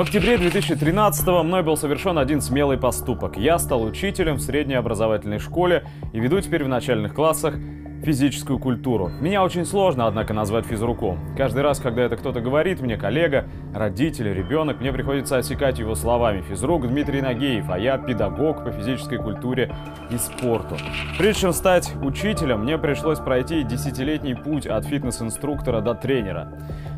В октябре 2013 мной был совершен один смелый поступок. Я стал учителем в средней образовательной школе и веду теперь в начальных классах физическую культуру. Меня очень сложно, однако, назвать физруком. Каждый раз, когда это кто-то говорит, мне коллега, родитель, ребенок, мне приходится осекать его словами. Физрук Дмитрий Нагеев, а я педагог по физической культуре и спорту. Прежде чем стать учителем, мне пришлось пройти десятилетний путь от фитнес-инструктора до тренера.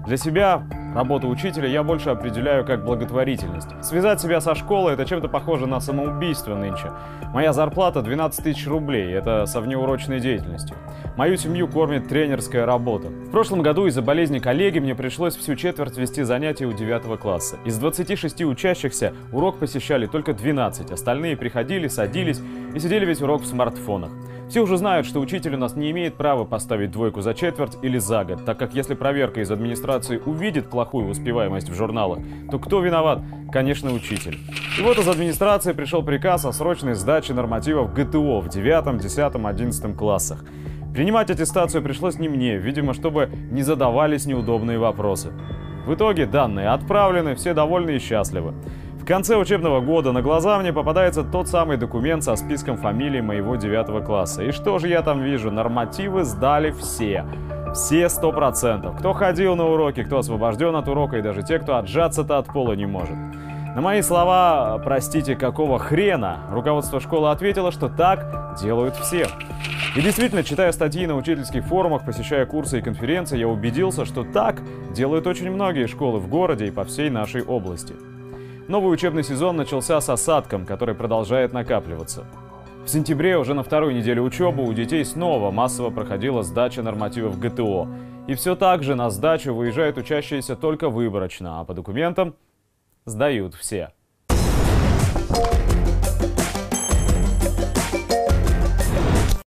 Для себя работу учителя я больше определяю как благотворительность. Связать себя со школой – это чем-то похоже на самоубийство нынче. Моя зарплата 12 тысяч рублей, это со внеурочной деятельностью. Мою семью кормит тренерская работа. В прошлом году из-за болезни коллеги мне пришлось всю четверть вести занятия у 9 класса. Из 26 учащихся урок посещали только 12, остальные приходили, садились и сидели весь урок в смартфонах. Все уже знают, что учитель у нас не имеет права поставить двойку за четверть или за год, так как если проверка из администрации увидит плохую успеваемость в журналах, то кто виноват? Конечно, учитель. И вот из администрации пришел приказ о срочной сдаче нормативов ГТО в 9, 10, 11 классах. Принимать аттестацию пришлось не мне, видимо, чтобы не задавались неудобные вопросы. В итоге данные отправлены, все довольны и счастливы. В конце учебного года на глаза мне попадается тот самый документ со списком фамилий моего девятого класса. И что же я там вижу? Нормативы сдали все. Все сто процентов. Кто ходил на уроки, кто освобожден от урока, и даже те, кто отжаться-то от пола не может. На мои слова, простите, какого хрена, руководство школы ответило, что так делают все. И действительно, читая статьи на учительских форумах, посещая курсы и конференции, я убедился, что так делают очень многие школы в городе и по всей нашей области. Новый учебный сезон начался с осадком, который продолжает накапливаться. В сентябре, уже на второй неделе учебы, у детей снова массово проходила сдача нормативов ГТО. И все так же на сдачу выезжают учащиеся только выборочно, а по документам сдают все.